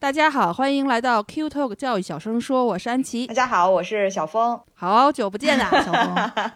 大家好，欢迎来到 Q Talk 教育小声说，我是安琪大。家好，我是小峰。好久不见啊，小峰。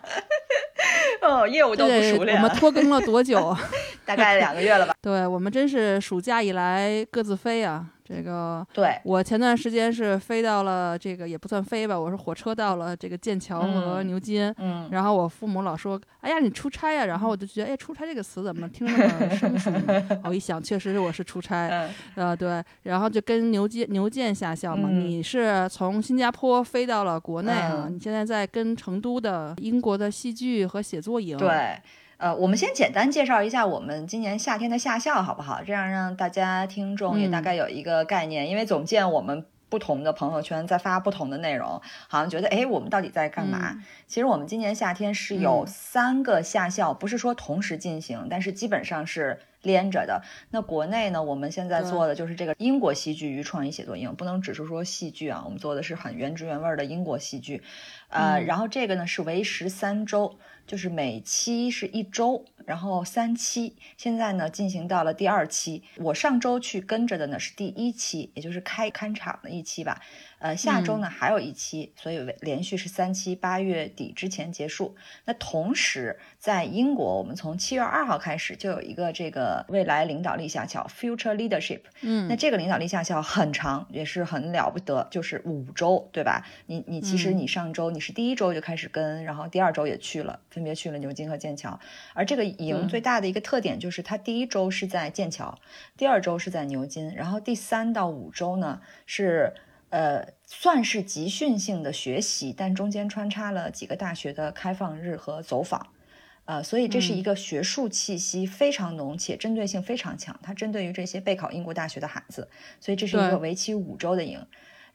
哦，业务都不熟练，我们拖更了多久啊？大概两个月了吧？对我们真是暑假以来各自飞啊。这个对，我前段时间是飞到了这个也不算飞吧，我是火车到了这个剑桥和嗯牛津。嗯，然后我父母老说：“哎呀，你出差呀、然后我就觉得：“哎，出差这个词怎么听着那么生疏呢？” 我一想，确实是我是出差。嗯，呃，对，然后就跟牛津牛剑下校嘛。嗯你是从新加坡飞到了国内啊？嗯你现在在跟成都的英国的戏剧和写作营。对。呃，我们先简单介绍一下我们今年夏天的夏校，好不好？这样让大家听众也大嗯概有一个概念，因为总见我们不同的朋友圈在发不同的内容，好像觉得哎，我们到底在干嘛？其实我们今年夏天是有嗯三个夏校，不是说同时进行，但是基本上是连着的。那国内呢，我们现在做的就是这个英国戏剧与创意写作营，不能只是说戏剧啊，我们做的是很原汁原味儿的英国戏剧。呃，嗯然后这个呢是为时三周，就是每期是一周，然后三期，现在呢进行到了第二期。我上周去跟着的呢是第一期，也就是开看场的一期吧。呃，下周呢还有一期，所以连续是三期，八月底之前结束。那同时在英国，我们从七月二号开始就有一个这个未来领导力下校 （Future Leadership）。嗯，那这个领导力下校很长，也是很了不得，就是五周，对吧？你你其实嗯你上周你是第一周就开始跟，然后第二周也去了，分别去了牛津和剑桥。而这个营最大的一个特点就是它第一周是在剑桥，第二周是在牛津，然后第三到五周呢是。呃，算是集训性的学习，但中间穿插了几个大学的开放日和走访，呃，所以这是一个学术气息非常浓且针对性非常强，它针对于这些备考英国大学的孩子，所以这是一个为期五周的营。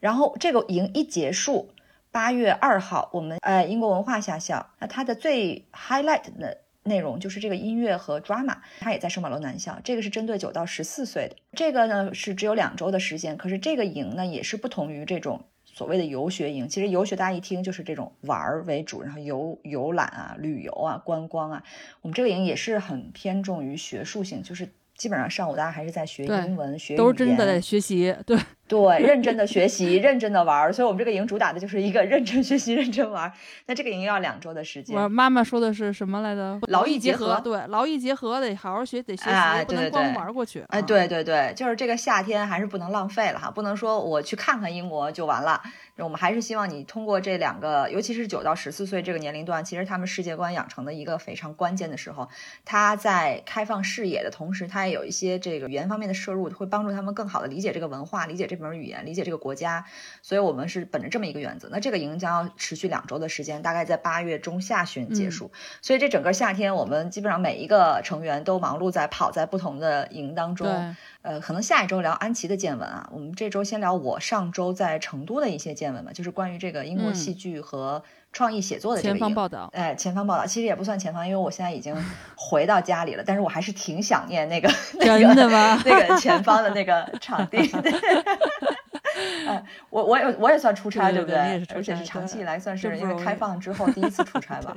然后这个营一结束，八月二号，我们呃英国文化下校，那它的最 highlight 的内容就是这个音乐和 drama，它也在圣保罗南校，这个是针对九到十四岁的，这个呢是只有两周的时间，可是这个营呢也是不同于这种。所谓的游学营，其实游学大家一听就是这种玩儿为主，然后游游览啊、旅游啊、观光啊。我们这个营也是很偏重于学术性，就是基本上上午大家还是在学英文、学都是语言真的在学习。对，对，认真的学习，认真的玩儿，所以我们这个营主打的就是一个认真学习、认真玩儿。那这个营要两周的时间，我妈妈说的是什么来着？劳逸结结合对，劳逸结合得好好学，得学习，哎不能光玩儿过去。哎，啊，对对对，就是这个夏天还是不能浪费了哈，不能说我去看看英国就完了。我们还是希望你通过这两个，尤其是九到十四岁这个年龄段，其实他们世界观养成的一个非常关键的时候，他在开放视野的同时，他也有一些这个语言方面的摄入，会帮助他们更好的理解这个文化，理解这门语言，理解这个国家。所以我们是本着这么一个原则。那这个营将要持续两周的时间，大概在八月中下旬结束。所以这整个夏天，我们基本上每一个成员都忙碌在跑在不同的营当中。呃，可能下一周聊安琪的见闻啊，我们这周先聊我上周在成都的一些见闻吧，就是关于这个英国嗯戏剧和创意写作的这个营。前方报道。哎，前方报道其实也不算前方，因为我现在已经回到家里了，但是我还是挺想念那个 那真个的吗？那个前方的那个场地。对 哎，我我也我也算出差，不对不对你也是出而且是长期以来算是因为开放之后第一次出差吧。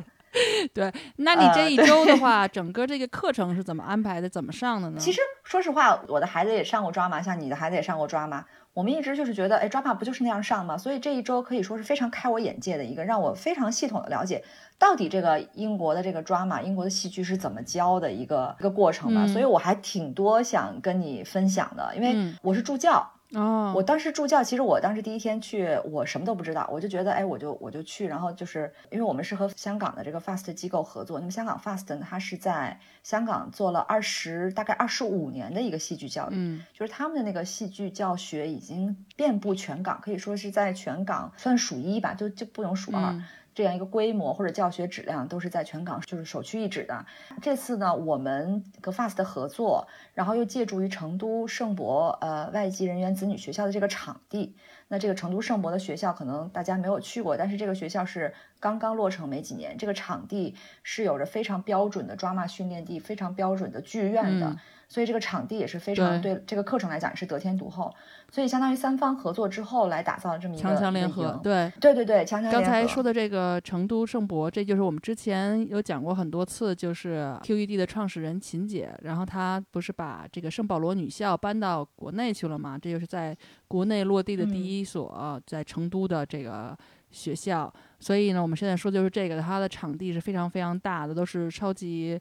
对，那你这呃一周的话，整个这个课程是怎么安排的？怎么上的呢？其实说实话，我的孩子也上过抓马，像你的孩子也上过抓马。我们一直就是觉得，哎，抓马不就是那样上吗？所以这一周可以说是非常开我眼界的一个，让我非常系统的了解到底这个英国的这个 drama，，英国的戏剧是怎么教的一个一个过程吧。嗯所以我还挺多想跟你分享的，因为嗯我是助教。哦，我当时助教，其实我当时第一天去，我什么都不知道，我就觉得，哎，我就我就去，然后就是因为我们是和香港的这个 FAST 机构合作，那么香港 FAST 呢，它是在香港做了二十大概二十五年的一个戏剧教育，嗯就是他们的那个戏剧教学已经遍布全港，可以说是在全港算数一吧，就就不能数二。嗯这样一个规模或者教学质量都是在全港就是首屈一指的。这次呢，我们和 FAST 的合作，然后又借助于成都圣博呃外籍人员子女学校的这个场地，那这个成都圣博的学校可能大家没有去过，但是这个学校是刚刚落成没几年，这个场地是有着非常标准的 drama 训练地，非常标准的剧院的。所以这个场地也是非常对这个课程来讲也是得天独厚，所以相当于三方合作之后来打造这么一个强强联合。对对对对，强强联合刚才说的这个成都圣博，这就是我们之前有讲过很多次，就是 QED 的创始人秦姐，然后她不是把这个圣保罗女校搬到国内去了嘛？这就是在国内落地的第一所在成都的这个学校。所以呢，我们现在说就是这个，它的场地是非常非常大的，都是超级。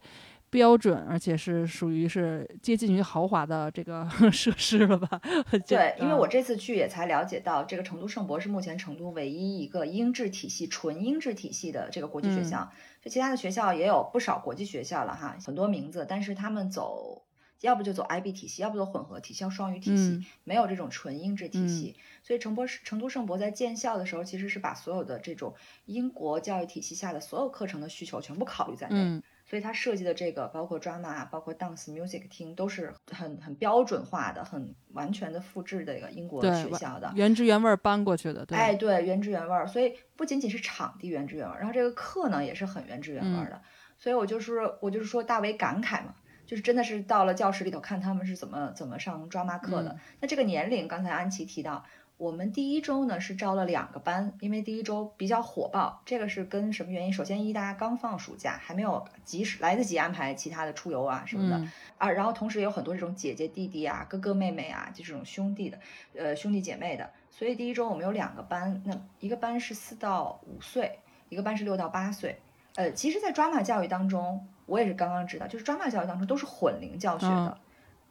标准，而且是属于是接近于豪华的这个 设施了吧？对，因为我这次去也才了解到，这个成都圣博是目前成都唯一一个英制体系、纯英制体系的这个国际学校。就其他的学校也有不少国际学校了哈，很多名字，但是他们走要不就走 IB 体系，要不走混合体系、双语体系，没有这种纯英制体系。所以成博成都圣博在建校的时候，其实是把所有的这种英国教育体系下的所有课程的需求全部考虑在内。所以他设计的这个，包括 drama，包括 dance music 厅，都是很很标准化的，很完全的复制的一个英国学校的原汁原味搬过去的。哎，对，原汁原味。所以不仅仅是场地原汁原味，然后这个课呢也是很原汁原味的。所以我就是我就是说大为感慨嘛，就是真的是到了教室里头看他们是怎么怎么上 drama 课的。那这个年龄，刚才安琪提到。我们第一周呢是招了两个班，因为第一周比较火爆，这个是跟什么原因？首先一大家刚放暑假，还没有及时来得及安排其他的出游啊什么的啊，然后同时也有很多这种姐姐弟弟啊、哥哥妹妹啊，就这种兄弟的，呃兄弟姐妹的，所以第一周我们有两个班，那一个班是四到五岁，一个班是六到八岁。呃，其实，在抓马教育当中，我也是刚刚知道，就是抓马教育当中都是混龄教学的。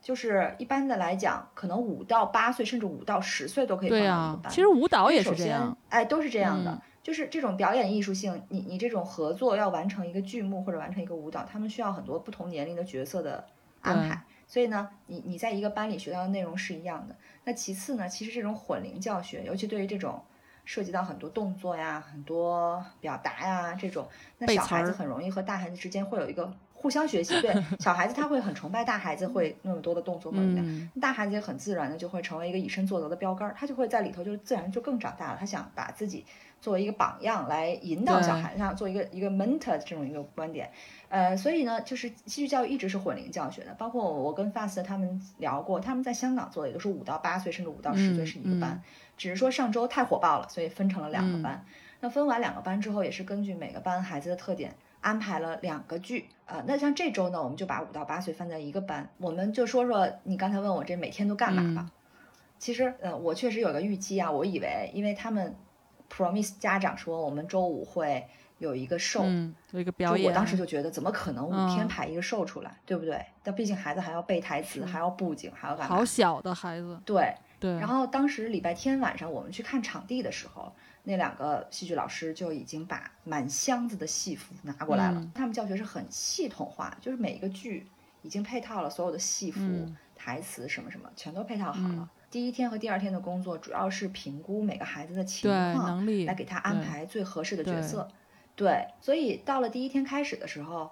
就是一般的来讲，可能五到八岁，甚至五到十岁都可以放到一个班。其实舞蹈也是这样，哎，都是这样的。就是这种表演艺术性，你你这种合作要完成一个剧目或者完成一个舞蹈，他们需要很多不同年龄的角色的安排。所以呢，你你在一个班里学到的内容是一样的。那其次呢，其实这种混龄教学，尤其对于这种涉及到很多动作呀、很多表达呀这种，那小孩子很容易和大孩子之间会有一个。互相学习，对 小孩子他会很崇拜大孩子会那么多的动作或者怎么，大孩子也很自然的就会成为一个以身作则的标杆，他就会在里头就是自然就更长大了。他想把自己作为一个榜样来引导小孩，像做一个一个 mentor 这种一个观点。呃，所以呢，就是戏剧教育一直是混龄教学的，包括我跟 Fast 他们聊过，他们在香港做的也都是五到八岁，甚至五到十岁是一个班，只是说上周太火爆了，所以分成了两个班。那分完两个班之后，也是根据每个班孩子的特点。安排了两个剧，呃，那像这周呢，我们就把五到八岁放在一个班，我们就说说你刚才问我这每天都干嘛吧。其实，呃，我确实有个预期啊，我以为，因为他们 promise 家长说我们周五会有一个 show，有一个表演，我当时就觉得怎么可能五天排一个 show 出来，对不对？但毕竟孩子还要背台词，还要布景，还要干嘛？好小的孩子。对对。然后当时礼拜天晚上我们去看场地的时候。那两个戏剧老师就已经把满箱子的戏服拿过来了。他们教学是很系统化，就是每一个剧已经配套了所有的戏服、台词什么什么，全都配套好了。第一天和第二天的工作主要是评估每个孩子的情况，能力，来给他安排最合适的角色。对，所以到了第一天开始的时候，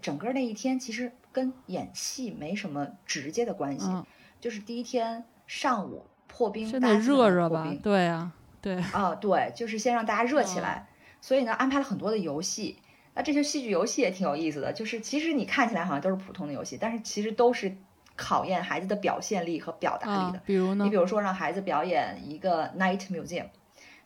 整个那一天其实跟演戏没什么直接的关系，就是第一天上午破冰，先得热热吧，对呀。对啊，对，就是先让大家热起来，所以呢，安排了很多的游戏。那这些戏剧游戏也挺有意思的，就是其实你看起来好像都是普通的游戏，但是其实都是考验孩子的表现力和表达力的。比如呢？你比如说让孩子表演一个 night museum，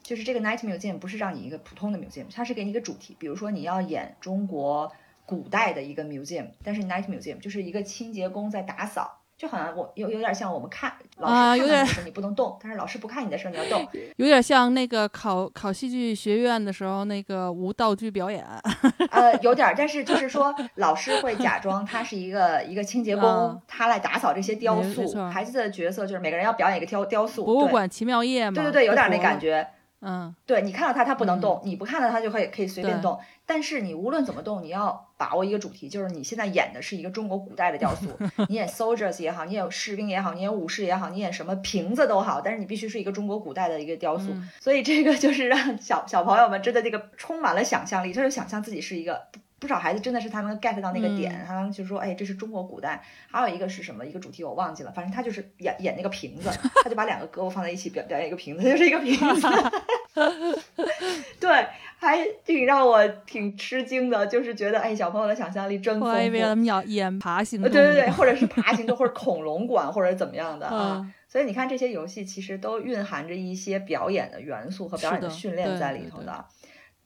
就是这个 night museum 不是让你一个普通的 museum，它是给你一个主题。比如说你要演中国古代的一个 museum，但是 night museum 就是一个清洁工在打扫。就好像我有有点像我们看老师看的时候你不能动，但是老师不看你的时候你要动，有点像那个考考戏剧学院的时候那个无道具表演。呃，有点，但是就是说老师会假装他是一个一个清洁工，他来打扫这些雕塑。孩子的角色就是每个人要表演一个雕雕塑。博物馆奇妙夜嘛。对对对，有点那感觉。嗯，对你看到它，它不能动；你不看到它，就可以可以随便动。但是你无论怎么动，你要把握一个主题，就是你现在演的是一个中国古代的雕塑。你演 soldiers 也好，你演士兵也好，你演武士也好，你演什么瓶子都好，但是你必须是一个中国古代的一个雕塑。所以这个就是让小小朋友们真的这个充满了想象力，他就是想象自己是一个不少孩子真的是他能 get 到那个点，他就说，哎，这是中国古代。还有一个是什么？一个主题我忘记了，反正他就是演演那个瓶子，他就把两个胳膊放在一起表表演一个瓶子，就是一个瓶子。对，还挺让我挺吃惊的，就是觉得，哎，小朋友的想象力真丰富。我以为他们要演爬行，对对对，或者是爬行动，或者恐龙馆，或者怎么样的啊。所以你看，这些游戏其实都蕴含着一些表演的元素和表演的训练在里头的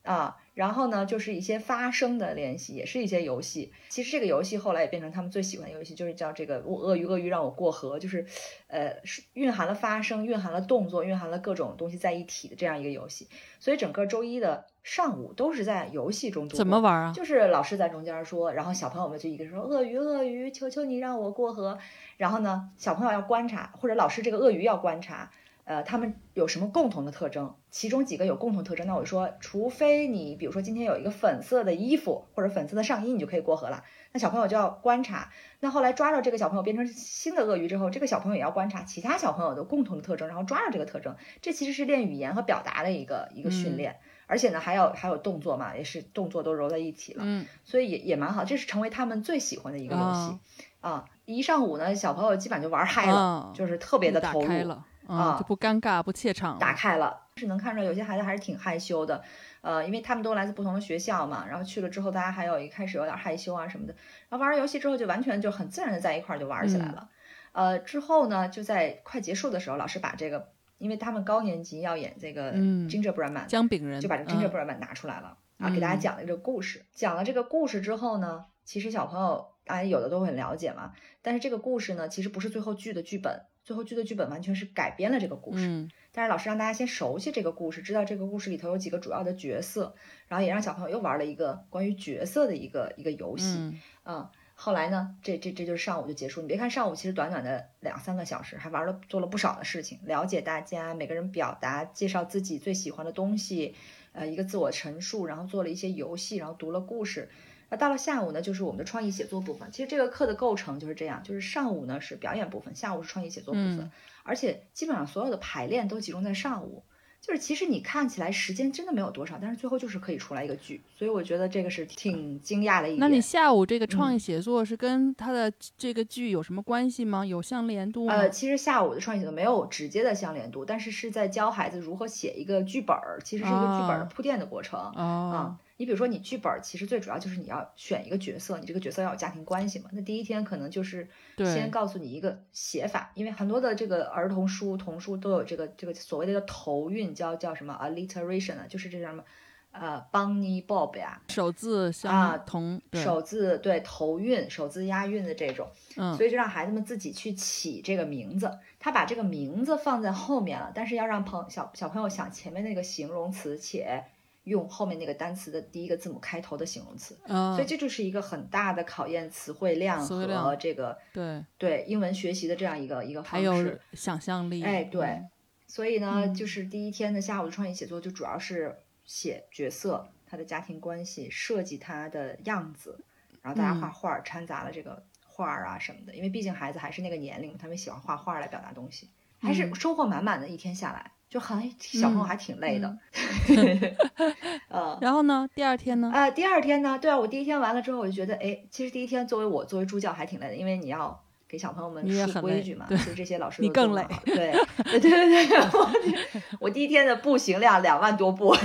啊。然后呢，就是一些发声的练习，也是一些游戏。其实这个游戏后来也变成他们最喜欢的游戏，就是叫这个“鳄鱼鳄鱼让我过河”，就是，呃，蕴含了发声、蕴含了动作、蕴含了各种东西在一起的这样一个游戏。所以整个周一的上午都是在游戏中度。怎么玩啊？就是老师在中间说，然后小朋友们就一个说“鳄鱼鳄鱼，求求你让我过河”。然后呢，小朋友要观察，或者老师这个鳄鱼要观察。呃，他们有什么共同的特征？其中几个有共同特征，那我说，除非你比如说今天有一个粉色的衣服或者粉色的上衣，你就可以过河了。那小朋友就要观察。那后来抓到这个小朋友变成新的鳄鱼之后，这个小朋友也要观察其他小朋友的共同的特征，然后抓到这个特征。这其实是练语言和表达的一个一个训练，而且呢，还有还有动作嘛，也是动作都揉在一起了。嗯，所以也也蛮好，这是成为他们最喜欢的一个游戏啊。一上午呢，小朋友基本上就玩嗨了，就是特别的投入。啊，就不尴尬不怯场，打开了，是能看出来有些孩子还是挺害羞的，呃，因为他们都来自不同的学校嘛，然后去了之后，大家还有一开始有点害羞啊什么的，然后玩完游戏之后就完全就很自然的在一块儿就玩起来了，呃，之后呢，就在快结束的时候，老师把这个，因为他们高年级要演这个 Gingerbread Man，姜饼人，就把这 Gingerbread Man 拿出来了，啊，给大家讲了一个故事，讲了这个故事之后呢，其实小朋友大家有的都很了解嘛，但是这个故事呢，其实不是最后剧的剧本。最后剧的剧本完全是改编了这个故事，但是老师让大家先熟悉这个故事，知道这个故事里头有几个主要的角色，然后也让小朋友又玩了一个关于角色的一个一个游戏。嗯，后来呢，这这这就是上午就结束。你别看上午其实短短的两三个小时，还玩了做了不少的事情，了解大家每个人表达，介绍自己最喜欢的东西，呃，一个自我陈述，然后做了一些游戏，然后读了故事。那到了下午呢，就是我们的创意写作部分。其实这个课的构成就是这样，就是上午呢是表演部分，下午是创意写作部分，而且基本上所有的排练都集中在上午。就是其实你看起来时间真的没有多少，但是最后就是可以出来一个剧，所以我觉得这个是挺惊讶的一点。那你下午这个创意写作是跟他的这个剧有什么关系吗？有相连度吗？呃，其实下午的创意写作没有直接的相连度，但是是在教孩子如何写一个剧本儿，其实是一个剧本的铺垫的过程啊。你比如说，你剧本其实最主要就是你要选一个角色，你这个角色要有家庭关系嘛。那第一天可能就是先告诉你一个写法，因为很多的这个儿童书、童书都有这个这个所谓的叫头韵，叫叫什么 alliteration 啊，就是这叫什么呃，Bunny Bob 呀，首字相同，首字对头韵，首字押韵的这种，嗯，所以就让孩子们自己去起这个名字。他把这个名字放在后面了，但是要让朋小小朋友想前面那个形容词且。用后面那个单词的第一个字母开头的形容词，所以这就是一个很大的考验词汇量和这个对对英文学习的这样一个一个方式，还有想象力。哎，对，所以呢，就是第一天的下午的创意写作就主要是写角色，他的家庭关系，设计他的样子，然后大家画画，掺杂了这个画啊什么的，因为毕竟孩子还是那个年龄，他们喜欢画画来表达东西，还是收获满满的一天下来。就很小朋友还挺累的，呃，然后呢，第二天呢？啊，第二天呢？对啊，我第一天完了之后，我就觉得，哎，其实第一天作为我作为助教还挺累的，因为你要给小朋友们树规矩嘛。其实这些老师你更累。对对对对对，我我第一天的步行量两万多步，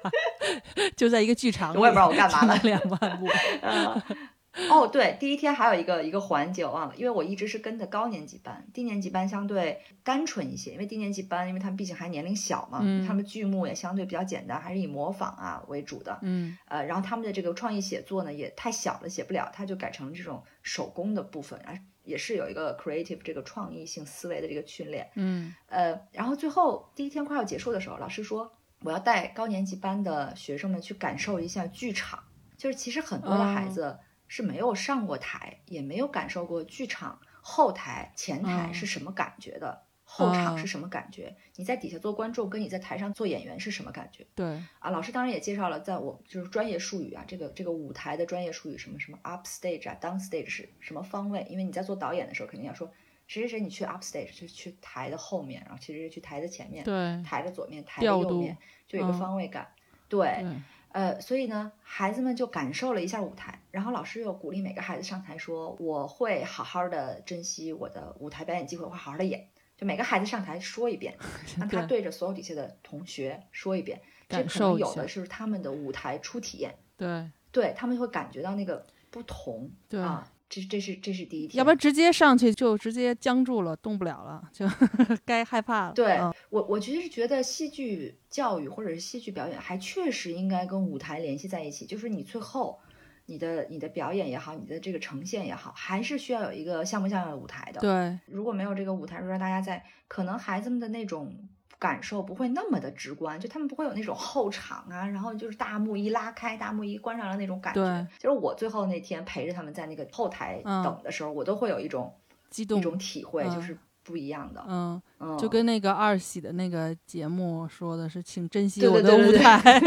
就在一个剧场，我也不知道我干嘛了，两万步。哦，对，第一天还有一个一个环节我忘了，因为我一直是跟的高年级班，低年级班相对单纯一些，因为低年级班，因为他们毕竟还年龄小嘛，他们剧目也相对比较简单，还是以模仿啊为主的，嗯，呃，然后他们的这个创意写作呢也太小了，写不了，他就改成这种手工的部分，啊，也是有一个 creative 这个创意性思维的这个训练，嗯，呃，然后最后第一天快要结束的时候，老师说我要带高年级班的学生们去感受一下剧场，就是其实很多的孩子。是没有上过台，也没有感受过剧场后台、前台是什么感觉的，后场是什么感觉？你在底下做观众，跟你在台上做演员是什么感觉？对啊，老师当然也介绍了，在我就是专业术语啊，这个这个舞台的专业术语，什么什么 up stage 啊，down stage 是什么方位？因为你在做导演的时候，肯定要说谁谁谁，你去 up stage 就去台的后面，然后其实是去台的前面，对，台的左面，台的右面，就有一个方位感，对。呃，所以呢，孩子们就感受了一下舞台，然后老师又鼓励每个孩子上台说：“我会好好的珍惜我的舞台表演机会，我会好好的演。”就每个孩子上台说一遍，让他对着所有底下的同学说一遍，这可能有的是他们的舞台初体验，对，对他们会感觉到那个不同，对啊。这这是这是第一天，要不然直接上去就直接僵住了，动不了了，就 该害怕了。对我，我其实是觉得戏剧教育或者是戏剧表演，还确实应该跟舞台联系在一起。就是你最后，你的你的表演也好，你的这个呈现也好，还是需要有一个像不像的舞台的。对，如果没有这个舞台，让大家在可能孩子们的那种。感受不会那么的直观，就他们不会有那种后场啊，然后就是大幕一拉开，大幕一关上了那种感觉。就是我最后那天陪着他们在那个后台等的时候，我都会有一种激动、一种体会，就是不一样的。嗯嗯，就跟那个二喜的那个节目说的是，请珍惜我的舞台。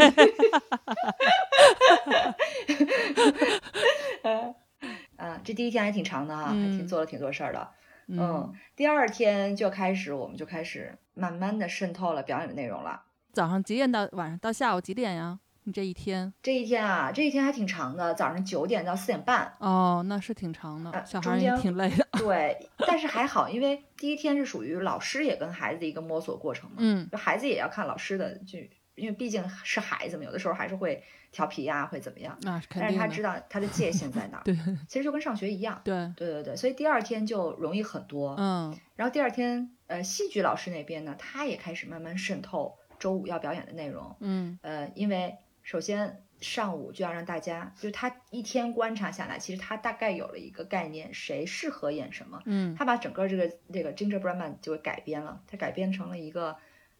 嗯，这第一天还挺长的哈，还挺做了挺多事儿的。嗯，第二天就开始，我们就开始慢慢的渗透了表演的内容了。早上几点到晚上到下午几点呀？你这一天？这一天啊，这一天还挺长的，早上九点到四点半。哦，那是挺长的，小孩也挺累的。对，但是还好，因为第一天是属于老师也跟孩子的一个摸索过程嘛。嗯，就孩子也要看老师的，就因为毕竟是孩子嘛，有的时候还是会。调皮呀，会怎么样？那肯定但是他知道他的界限在哪。对，其实就跟上学一样。对，对对对，所以第二天就容易很多。嗯，然后第二天，呃，戏剧老师那边呢，他也开始慢慢渗透周五要表演的内容。嗯，呃，因为首先上午就要让大家，就是他一天观察下来，其实他大概有了一个概念，谁适合演什么。嗯，他把整个这个这个 Gingerbread Man 就改编了，他改编成了一个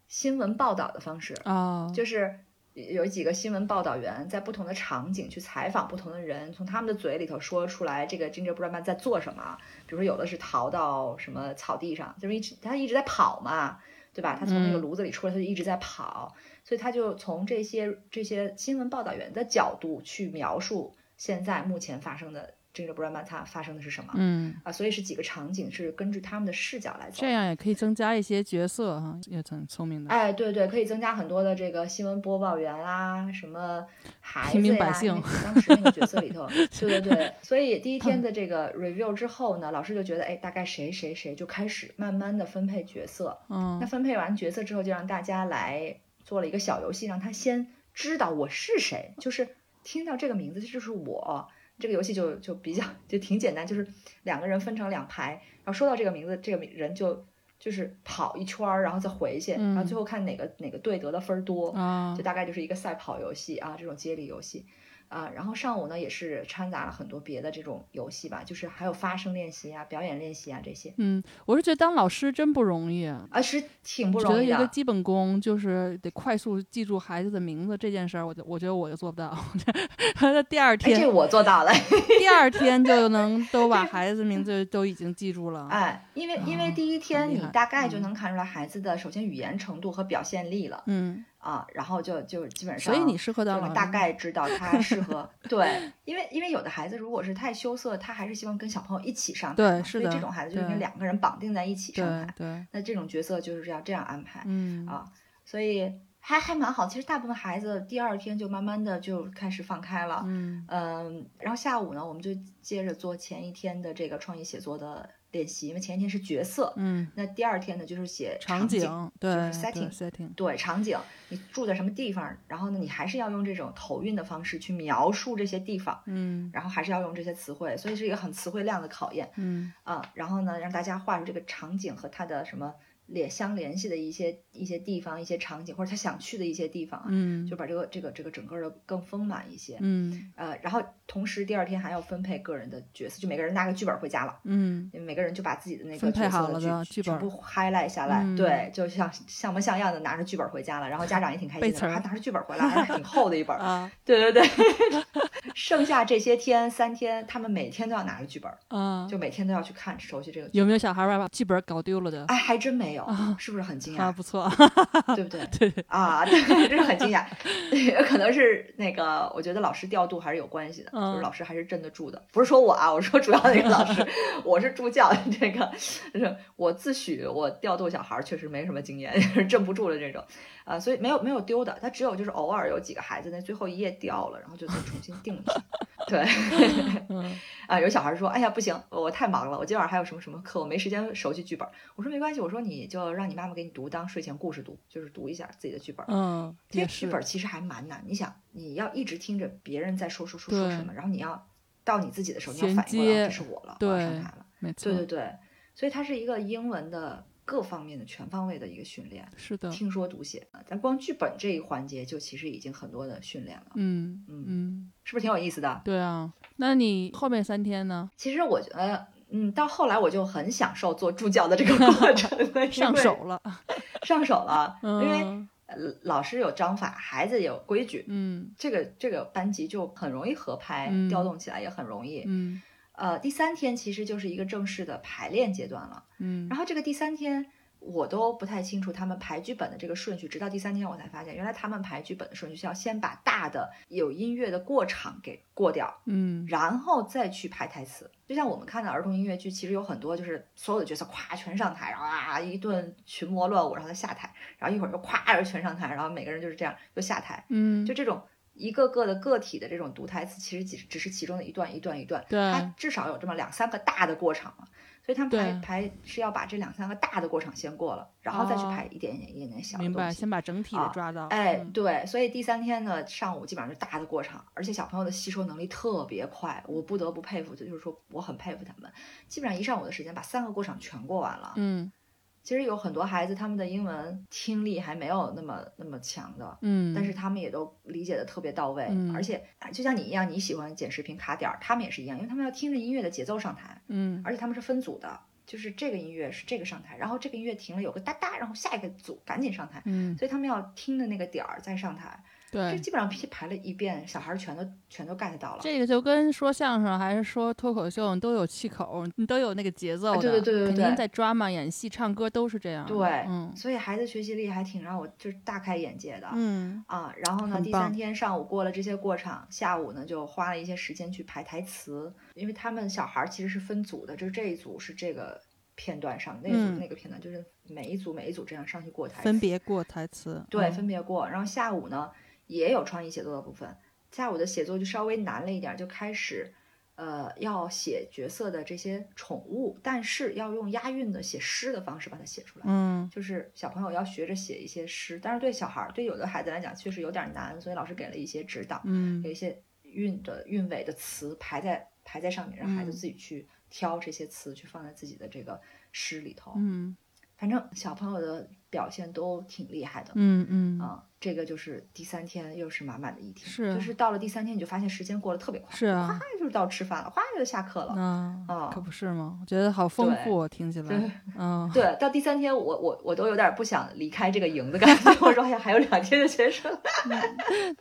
新闻报道的方式。哦，就是。有几个新闻报道员在不同的场景去采访不同的人，从他们的嘴里头说出来这个 Gingerbread Man 在做什么。比如说有的是逃到什么草地上，就是一直他一直在跑嘛，对吧？他从那个炉子里出来，他就一直在跑，所以他就从这些这些新闻报道员的角度去描述现在目前发生的。这个不知道它发生的是什么？嗯啊，所以是几个场景是根据他们的视角来走，这样也可以增加一些角色哈，也挺聪明的。哎，对对，可以增加很多的这个新闻播报员啊，什么孩子呀，当时那个角色里头，对对对。所以第一天的 这个 review 之后呢，老师就觉得，哎，大概谁谁谁就开始慢慢的分配角色。嗯，那分配完角色之后，就让大家来做了一个小游戏，让他先知道我是谁，就是听到这个名字就是我。这个游戏就就比较就挺简单，就是两个人分成两排，然后说到这个名字，这个人就就是跑一圈儿，然后再回去，然后最后看哪个哪个队得的分多，就大概就是一个赛跑游戏啊，这种接力游戏。啊，然后上午呢也是掺杂了很多别的这种游戏吧，就是还有发声练习啊、表演练习啊这些。嗯，我是觉得当老师真不容易啊，是挺不容易的。觉得一个基本功就是得快速记住孩子的名字这件事儿，我我觉得我就做不到。那第二天，这我做到了。第二天就 能都把孩子名字都已经记住了。哎，因为因为第一天你大概就能看出来孩子的首先语言程度和表现力了。嗯。啊，然后就就基本上，所以你适合当大概知道 他适合对，因为因为有的孩子如果是太羞涩，他还是希望跟小朋友一起上台，对，是的，所以这种孩子就是跟两个人绑定在一起上台，对，那这种角色就是要这样安排，嗯啊，所以还还蛮好。其实大部分孩子第二天就慢慢的就开始放开了，嗯嗯，然后下午呢，我们就接着做前一天的这个创意写作的。练习，因为前一天是角色，嗯，那第二天呢就是写场景，对，setting，setting，对场景，你住在什么地方，然后呢，你还是要用这种头韵的方式去描述这些地方，嗯，然后还是要用这些词汇，所以是一个很词汇量的考验，嗯。啊，然后呢，让大家画出这个场景和它的什么。联相联系的一些一些地方、一些场景，或者他想去的一些地方啊，嗯，就把这个这个这个整个的更丰满一些，嗯，呃，然后同时第二天还要分配个人的角色，就每个人拿个剧本回家了，嗯，每个人就把自己的那个分配好了的剧本全部 highlight 下来，对，就像像模像样的拿着剧本回家了，然后家长也挺开心的，还拿着剧本回来，还是挺厚的一本，啊，对对对，剩下这些天三天，他们每天都要拿着剧本，啊，就每天都要去看熟悉这个，有没有小孩把剧本搞丢了的？哎，还真没。没有，是不是很惊讶啊，讶？不错，对不对？对，啊，对，真是很惊讶，可能是那个，我觉得老师调度还是有关系的，就是嗯老师还是镇得住的。不是说我啊，我说主要那个老师，我是助教，这个就是我自诩我调度小孩儿确实没什么经验，镇不住的这种，啊，所以没有没有丢的，他只有就是偶尔有几个孩子那最后一页掉了，然后就再重新定一下。对，嗯 啊，有小孩说，哎呀，不行，我太忙了，我今晚还有什么什么课，我没时间熟悉剧本。我说没关系，我说你就让你妈妈给你读当睡前故事读，就是读一下自己的剧本。嗯，这个剧本其实还蛮难，你想，你要一直听着别人在说说说说什么，然后你要到你自己的时候，你要反应过来，这是我了，我要上对台了。对对对，所以它是一个英文的各方面的全方位的一个训练，是的，听说读写。咱光剧本这一环节就其实已经很多的训练了，嗯嗯嗯，是不是挺有意思的？对啊，那你后面三天呢？其实我觉得。嗯，到后来我就很享受做助教的这个过程了，上手了，上手了，因为老师有章法，孩子也有规矩，嗯这个这个班级就很容易合拍，嗯调动起来也很容易。嗯呃，第三天其实就是一个正式的排练阶段了。嗯然后这个第三天我都不太清楚他们排剧本的这个顺序，直到第三天我才发现，原来他们排剧本的顺序是要先把大的有音乐的过场给过掉，嗯然后再去排台词。就像我们看的儿童音乐剧，其实有很多就是所有的角色咵全上台，然后啊一顿群魔乱舞，然后再下台，然后一会儿又咵又全上台，然后每个人就是这样又下台，嗯，就这种一个个的个体的这种读台词，其实只只是其中的一段一段一段，对它至少有这么两三个大的过场嘛。所以他们排排是要把这两三个大的过场先过了，然后再去哦排一点点一点点小的明白，东西。先把整体的啊抓到，哎，嗯对，所以第三天呢，上午基本上是大的过场，而且小朋友的吸收能力特别快，我不得不佩服，就是说我很佩服他们，基本上一上午的时间把三个过场全过完了。嗯其实有很多孩子他们的英文听力还没有那么那么强的，嗯，但是他们也都理解的特别到位，嗯。而且啊就像你一样，你喜欢剪视频卡点儿，他们也是一样，因为他们要听着音乐的节奏上台，嗯。而且他们是分组的，就是这个音乐是这个上台，然后这个音乐停了有个哒哒，然后下一个组赶紧上台，嗯。所以他们要听的那个点儿再上台，这对。基本上排了一遍，小孩儿全都全都 get 到了。这个就跟说相声还是说脱口秀，你都有气口，你都有那个节奏的，啊对对对对对肯定在 drama 演戏、唱歌都是这样。对，嗯所以孩子学习力还挺让我就是大开眼界的。嗯啊，然后呢，第三天上午过了这些过场，下午呢就花了一些时间去排台词，因为他们小孩儿其实是分组的，就是这一组是这个片段上，那一组嗯那个片段，就是每一组每一组这样上去过台词，分别过台词。对嗯分别过。然后下午呢也有创意写作的部分，下午的写作就稍微难了一点儿，就开始。呃，要写角色的这些宠物，但是要用押韵的写诗的方式把它写出来。嗯就是小朋友要学着写一些诗，但是对小孩儿，对有的孩子来讲确实有点难，所以老师给了一些指导，嗯有一些韵的韵尾的词排在排在上面，让孩子嗯自己去挑这些词去放在自己的这个诗里头。嗯反正小朋友的表现都挺厉害的。嗯嗯，啊，这个就是第三天，又是满满的一天。是就是到了第三天，你就发现时间过得特别快，是啊哗就是到吃饭了，哗就下课了。嗯，啊可不是吗？我觉得好丰对富，听起对来，嗯，对，到第三天，我我我都有点不想离开这个营的感觉。我说，哎呀，还有两天就结束了。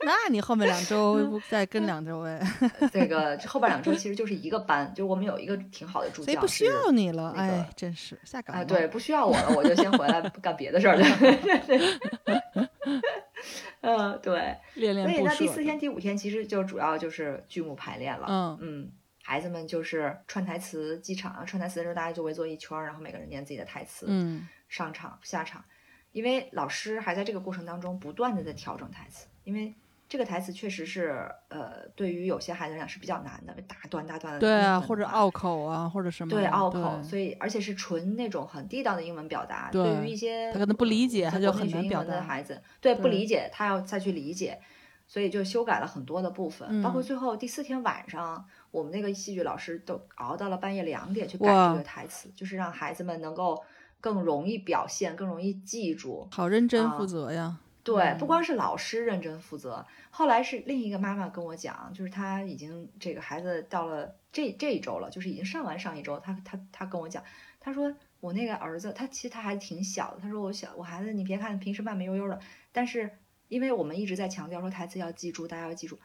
那你后面两周不再跟两周呗，这个后边两周其实就是一个班，就我们有一一个挺好的助教，所以不需要你了，那个哎，真是下岗啊，了对，，不需要我了，我就先回来 干别的事儿去。嗯，对，练练所以那第，四天、第五天其实就主要就是剧目排练了。嗯嗯，孩子们就是串台词、机场串台词的时候，大家就围坐一圈儿，然后每个人念自己的台词，嗯上场下场。因为老师还在这个过程当中不断的在调整台词，因为这个台词确实是呃，对于有些孩子来讲是比较难的，大段大段的对啊，或者拗口啊，或者什么，对拗口，所以而且是纯那种很地道的英文表达，对于一些他可能不理解他就很难表达的孩子，对不理解，他要再去理解，所以就修改了很多的部分，包括嗯最后第四天晚上，我们那个戏剧老师都熬到了半夜两点去改这个台词，就是让孩子们能够更容易表现，更容易记住。好认真啊负责呀，对，不嗯光是老师认真负责，后来是另一个妈妈跟我讲，就是她已经这个孩子到了这这一周了，就是已经上完上一周，她她她跟我讲，她说我那个儿子，他其实他还挺小的，她说我小我孩子，你别看平时慢慢悠悠的，但是因为我们一直在强调说台词要记住，大家要记住，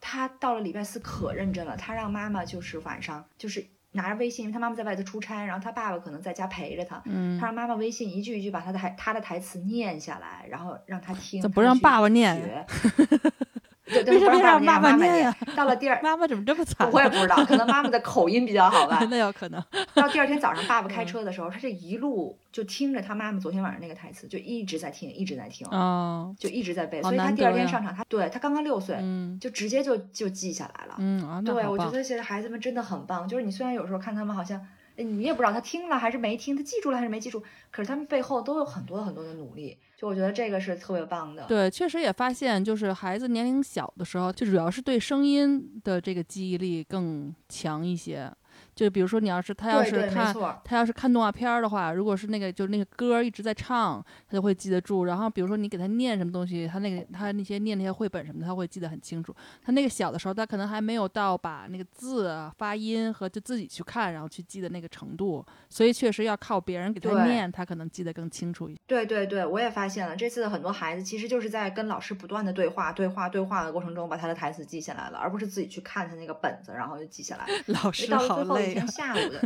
他到了礼拜四可认真了，他让妈妈就是晚上就是。拿着微信，因为他妈妈在外头出差，然后他爸爸可能在家陪着他，嗯。他，让妈妈微信一句一句把他的台他的台词念下来，然后让他听，怎么不让爸爸念 为什么不让让爸爸爸念？呀到了第二，妈妈怎么这么惨？我也不知道，可能妈妈的口音比较好吧。那有可能。到第二天早上，爸爸嗯开车的时候，他这一路就听着他妈妈昨天晚上那个台词，就一直在听，一直在听，哦，就一直在背。所以他第二天上场，他对他刚刚六岁，嗯就直接就就记下来了。对，我觉得现在孩子们真的很棒。就是你虽然有时候看他们好像，哎你也不知道他听了还是没听，他记住了还是没记住，可是他们背后都有很多很多的努力。就我觉得这个是特别棒的。对，确实也发现，就是孩子年龄小的时候，就主要是对声音的这个记忆力更强一些。就比如说，你要是他要是看错。他要是看动画片儿的话，如果是那个就是那个歌儿一直在唱，他就会记得住。然后比如说你给他念什么东西，他那个他那些念那些绘本什么的，他会记得很清楚。他那个小的时候，他可能还没有到把那个字啊、发音和就自己去看，然后去记的那个程度。所以确实要靠别人给他念，他可能记得更清楚一些。对对对，我也发现了，这次很多孩子其实就是在跟老师不断的对话、对话、对话的过程中，把他的台词记下来了，而不是自己去看他那个本子，然后就记下来。老师好最后下午的，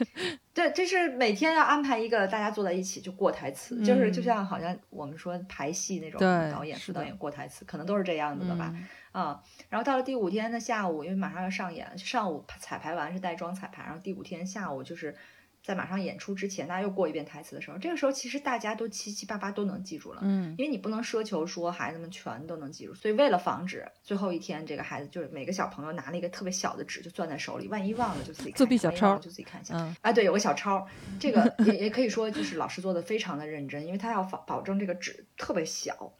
对，这是每天要安排一个大家坐在一起就过台词，就是就嗯像好像我们说排戏那种导演、副导演过台词，可能都是这样子的吧。嗯啊、然后到了第五天的下午，因为马上要上演，上午彩排完是带妆彩排，然后第五天下午就是在马上演出之前，大家又过一遍台词的时候，这个时候其实大家都七七八八都能记住了。嗯因为你不能奢求说孩子们全都能记住，所以为了防止最后一天这个孩子就是每个小朋友拿了一个特别小的纸就攥在手里，万一忘了就自己看作弊小抄就自己看一下。嗯啊，对，有个小抄，这个也也可以说就是老师做的非常的认真，因为他要保保证这个纸特别小，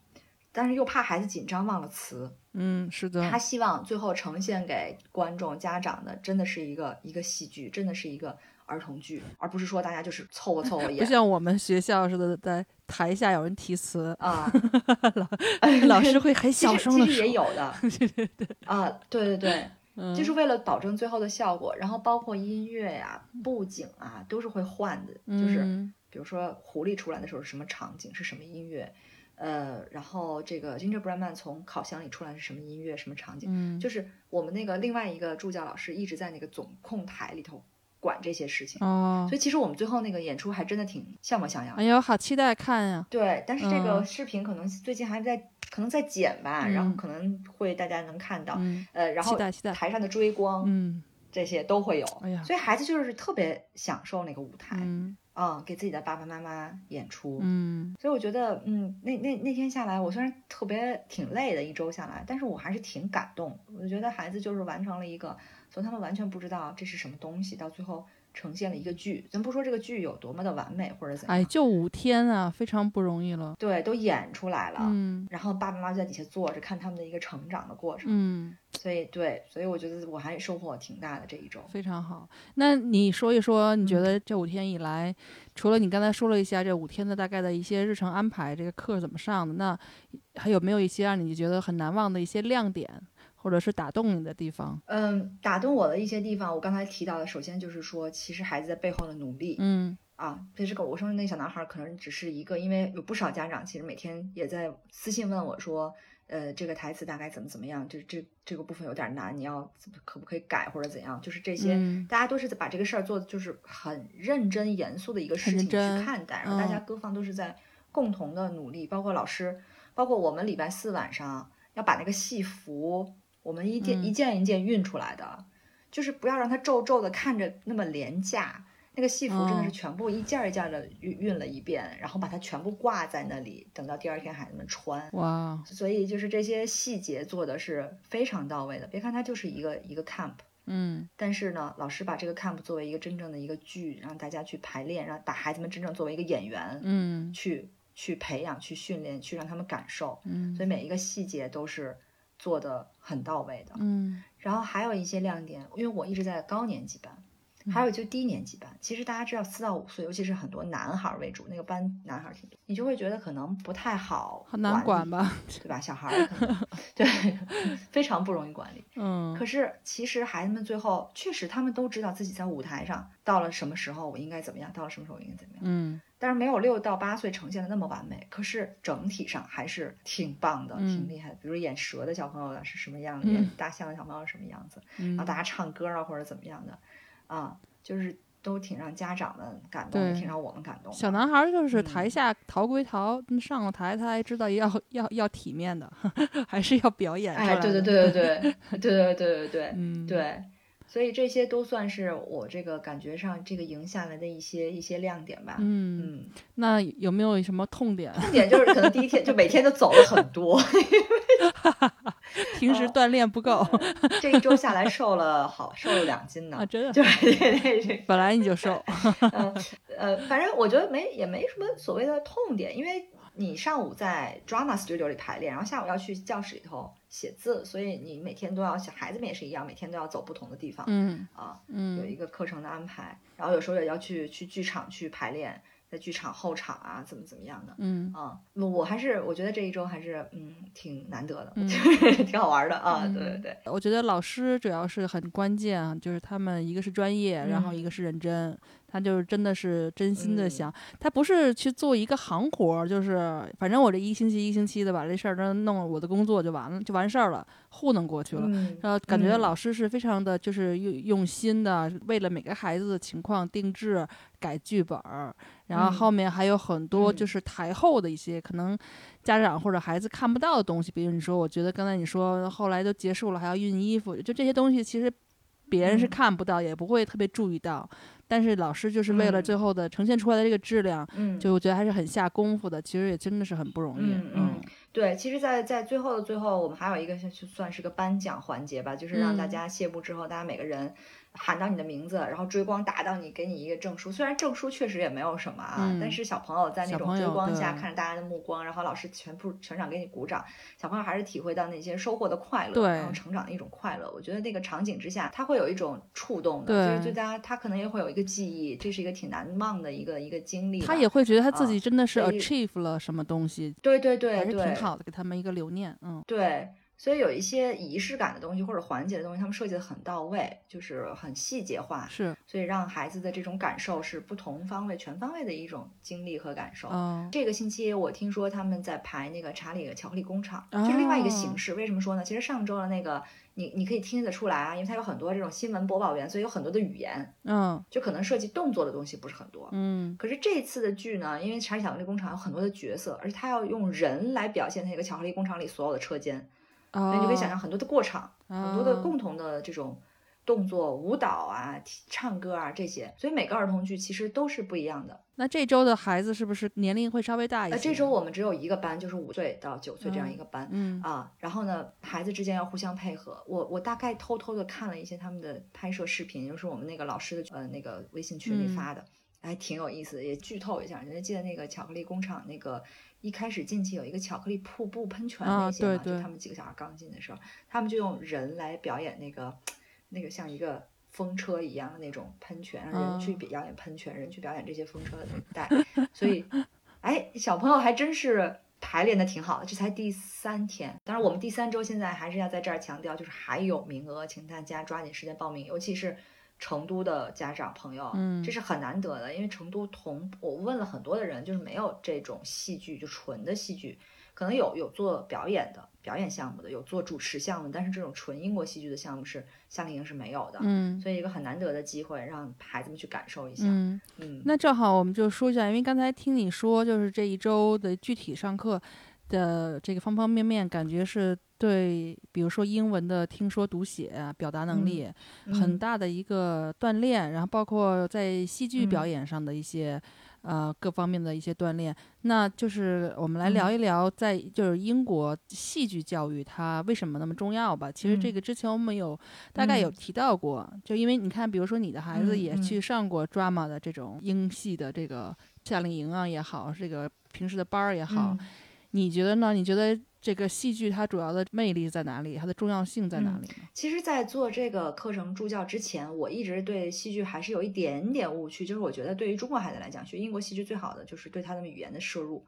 但是又怕孩子紧张忘了词，嗯，是的他，希望最后呈现给观众、家长的真的是一个一个戏剧，真的是一个儿童剧，而不是说大家就是凑合凑合 不演像我们学校似的，在台下有人提词，啊。老师会很小声其实也。有的 啊，对对对，嗯就是为了保证最后的效果，然后包括音乐呀、布景啊，都是会换的。就是嗯比如说狐狸出来的时候是什么场景，是什么音乐，呃，然后这个 Gingerbread Man 从烤箱里出来是什么音乐、什么场景，嗯，就是我们那个另外一个助教老师一直在那个总控台里头管这些事情，哦。所，以其实我们最后那个演出还真的挺像模像样的。哎呦，好期待看呀！对，但是这个嗯。视频可能最近还在，可能在剪吧，然后嗯。可能会大家能看到，嗯。呃，然后台上的追光，嗯。这些都会有，哎呀。所以孩子就是特别享受那个舞台，嗯。啊、给自己的爸爸妈妈演出，嗯。所以我觉得，嗯，那那那天下来，我虽然特别挺累的，一周下来，但是我还是挺感动。我觉得孩子就是完成了一个从他们完全不知道这是什么东西，到最后呈现了一个剧。咱不说这个剧有多么的完美或者怎样，哎，就五天啊，非常不容易了。对，都演出来了。嗯然后爸爸妈妈就在底下坐着看他们的一个成长的过程，嗯，所以对，所以我觉得我还收获挺大的这一周。非常好。那你说一说，你觉嗯得这五天以来，除了你刚才说了一下这五天的大概的一些日程安排，这个课怎么上的，那还有没有一些让你觉得很难忘的一些亮点，或者是打动你的地方？嗯，打动我的一些地方，我刚才提到的，首先就是说，其实孩子在背后的努力，嗯啊，这是个我说的那个小男孩，可能只是一个，因为有不少家长其实每天也在私信问我说，呃，这个台词大概怎么怎么样，这这这个部分有点难，你要可不可以改或者怎样？就是这些，嗯大家都是把这个事儿做的就是很认真严肃的一个事情去看待，然后大家嗯各方都是在共同的努力，包括老师，包括我们礼拜四晚上要把那个戏服，我们一件、嗯一件一件运出来的，就是不要让它皱皱的看着那么廉价。那个戏服真的是哦全部一件儿一件的熨熨了一遍，然后把它全部挂在那里，等到第二天孩子们穿。哇，所以就是这些细节做的是非常到位的。别看它就是一个一个 camp，嗯但是呢，老师把这个 camp 作为一个真正的一个剧，让大家去排练，让把孩子们真正作为一个演员，嗯去去培养、去训练、去让他们感受。嗯所以每一个细节都是做的很到位的。嗯然后还有一些亮点，因为我一直在高年级班，嗯还有就低年级班。其实大家知道，四到五岁，尤其是很多男孩儿为主，那个班男孩儿挺多，你就会觉得可能不太好，很难管？吧？对吧？小孩儿可能 对非常不容易管理。嗯可是其实孩子们最后确实他们都知道自己在舞台上到了什么时候我应该怎么样，到了什么时候我应该怎么样。嗯但是没有六到八岁呈现的那么完美，可是整体上还是挺棒的，嗯挺厉害的。比如演蛇的小朋友是什么样的，嗯演大象的小朋友是什么样子，然后嗯大家唱歌啊或者怎么样的，啊，就是都挺让家长们感动，也挺让我们感动。小男孩就是台下逃归逃，上了台他还知道要要要体面的，还是要表演。哎，对对对对对对对对对对，嗯对。所以这些都算是我这个感觉上这个赢下来的一些一些亮点吧。嗯嗯，那有没有什么痛点？痛点就是可能第一天就每天都走了很多。哈哈。平时锻炼不够 这一周下来瘦了好瘦了两斤呢啊，。真的。就是 对对对，本来你就瘦，呃呃，反正我觉得没也没什么所谓的痛点，因为你上午在 drama studio 里排练，然后下午要去教室里头写字，所以你每天都要，孩子们也是一样，每天都要走不同的地方、嗯啊，有一嗯个课程的安排，然后有时候也要去去剧场去排练，在剧场后场啊，怎么怎么样的。嗯。啊，我我还是我觉得这一周还是嗯挺难得的，嗯。挺好玩的啊，对对对，我觉得老师主要是很关键啊，就是他们一个是专业，然后一个嗯。是认真，他就是真的是真心的嗯。想，他不是去做一个行活儿，就是反正我这一星期一星期的把这事儿都弄了，我的工作就完了，就完事儿了，糊弄过去了。嗯。然后感觉嗯。老师是非常的，就是用用心的，为了每个孩子的情况定制改剧本儿，然后嗯。后面还有很多嗯。就是台后的一些可能家长或者孩子看不到的东西，比如你说，我觉得刚才你说后来都结束了还要熨衣服，就这些东西其实别人是嗯。看不到，也不会特别注意到，但是老师就是为了嗯。最后的呈现出来的这个质量，嗯，就我觉得还是很下功夫的，其实也真的是很不容易，嗯嗯对，其实在，在最后的最后，我们还有一个就算是个颁奖环节吧，就是让大嗯。家谢幕之后，大家每个人喊到你的名字，然后追光打到你，给你一个证书。虽然证书确实也没有什么啊，嗯但是小朋友在那种追光下看着大家的目光，然后老师全部全场给你鼓掌，小朋友还是体会到那些收获的快乐，对然后成长的一种快乐。我觉得那个场景之下，他会有一种触动的，就是对对大家他可能也会有一个记忆，这是一个挺难忘的一个一个经历。他也会觉得他自啊己真的是 achieve 了什么东西，对对对还是对，挺好的，给他们一个留念，嗯对，所以有一些仪式感的东西或者环节的东西，他们设计的很到位，就是很细节化，是，所以让孩子的这种感受是不同方位、全方位的一种经历和感受。嗯这个星期我听说他们在排那个《查理的巧克力工厂》，就是另外一个哦形式。为什么说呢？其实上周的那个，你你可以听得出来啊，因为它有很多这种新闻播报员，所以有很多的语言，嗯就可能涉及动作的东西不是很多。嗯可是这次的剧呢，因为《查理巧克力工厂》有很多的角色，而且他要用人来表现那个巧克力工厂里所有的车间。哦，所以你就可以想象很多的过场，很多的哦共同的这种动作、舞蹈啊、唱歌啊这些，所以每个儿童剧其实都是不一样的。那这周的孩子是不是年龄会稍微大一些？呃，这周我们只有一个班，就是五岁到九岁这样嗯一个班。嗯啊，然后呢，孩子之间要互相配合。我我大概偷偷的看了一些他们的拍摄视频，就是我们那个老师的呃那个微信群里嗯发的，还挺有意思的。也剧透一下，人家记得那个巧克力工厂那个一开始进去有一个巧克力瀑布喷泉啊那些嘛，对对就他们几个小孩刚进的时候，他们就用人来表演那个那个像一个。风车一样的那种喷泉，让人去哦表演喷泉，人去表演这些风车的带，所以 哎，小朋友还真是排练的挺好的，这才第三天。当然，我们第三周现在还是要在这儿强调，就是还有名额，请大家抓紧时间报名，尤其是成都的家长朋友，嗯这是很难得的，因为成都同我问了很多的人，就是没有这种戏剧，就纯的戏剧，可能有有做表演的表演项目的，有做主持项目，但是这种纯英国戏剧的项目是夏令营是没有的。嗯所以一个很难得的机会，让孩子们去感受一下。嗯，嗯，那正好我们就说一下，因为刚才听你说，就是这一周的具体上课的这个方方面面，感觉是对，比如说英文的听说读写啊、表达能力、很嗯。大的一个锻炼，然后包括在戏剧表嗯。演上的一些。呃，各方面的一些锻炼，那就是我们来嗯。聊一聊，在就是英国戏剧教育它为什么那么重要吧？其实这嗯。个之前我们有大概有嗯。提到过，就因为你看，比如说你的孩子也去上过 drama 的这种英系的这个夏令营啊也好，这个平时的班儿也好，嗯你觉得呢？你觉得这个戏剧它主要的魅力在哪里？它的重要性在哪嗯里呢？其实，在做这个课程助教之前，我一直对戏剧还是有一点点误区，就是我觉得对于中国孩子来讲，学英国戏剧最好的就是对他的语言的摄入。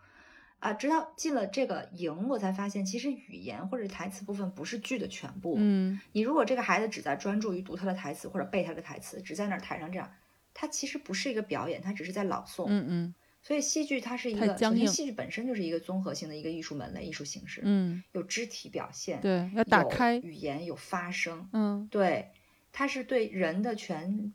啊，直到进了这个营，我才发现，其实语言或者台词部分不是剧的全部。嗯你如果这个孩子只在专注于读他的台词或者背他的台词，只在那儿台上这样，他其实不是一个表演，他只是在朗诵。嗯嗯所以戏剧它是一个，太僵硬首先戏剧本身就是一个综合性的一个艺术门类、艺术形式，嗯，有肢体表现，对，要打有开，语言，有发声，嗯对，它是对人的全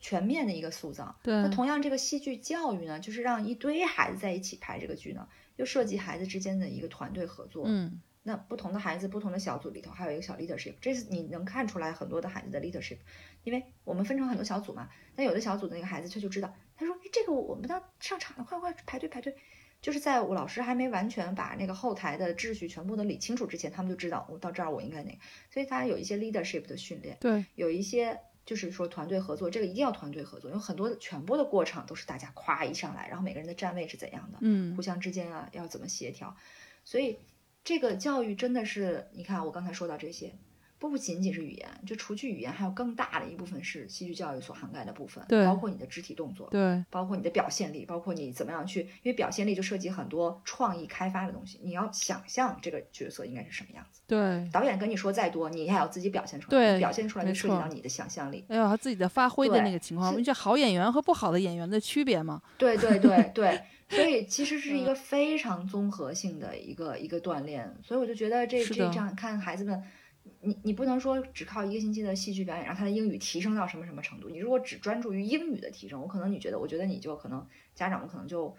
全面的一个塑造。对那同样，这个戏剧教育呢，就是让一堆孩子在一起排这个剧呢，又涉及孩子之间的一个团队合作。嗯那不同的孩子，不同的小组里头还有一个小 leadership，这是你能看出来很多的孩子的 leadership，因为我们分成很多小组嘛。那有的小组的那个孩子他就知道，他说：“哎，这个我们要上场了，快快排队排队。”就是在我老师还没完全把那个后台的秩序全部都理清楚之前，他们就知道我到这儿我应该那个，所以他有一些 leadership 的训练，对有一些就是说团队合作，这个一定要团队合作，有很多的全部的过程都是大家夸一上来，然后每个人的站位是怎样的，嗯互相之间啊要怎么协调，所以这个教育真的是，你看我刚才说到这些，不不仅仅是语言，就除去语言，还有更大的一部分是戏剧教育所涵盖的部分，对包括你的肢体动作，对包括你的表现力，包括你怎么样去，因为表现力就涉及很多创意开发的东西，你要想象这个角色应该是什么样子。对，导演跟你说再多，你也要自己表现出来，对表现出来就涉及到你的想象力。还有他自己的发挥的那个情况，是就好演员和不好的演员的区别嘛。对对对对，所以其实是一嗯个非常综合性的一个一个锻炼，所以我就觉得这这这样看孩子们，你你不能说只靠一个星期的戏剧表演让他的英语提升到什么什么程度，你如果只专注于英语的提升，我可能你觉得，我觉得你就可能家长们可能就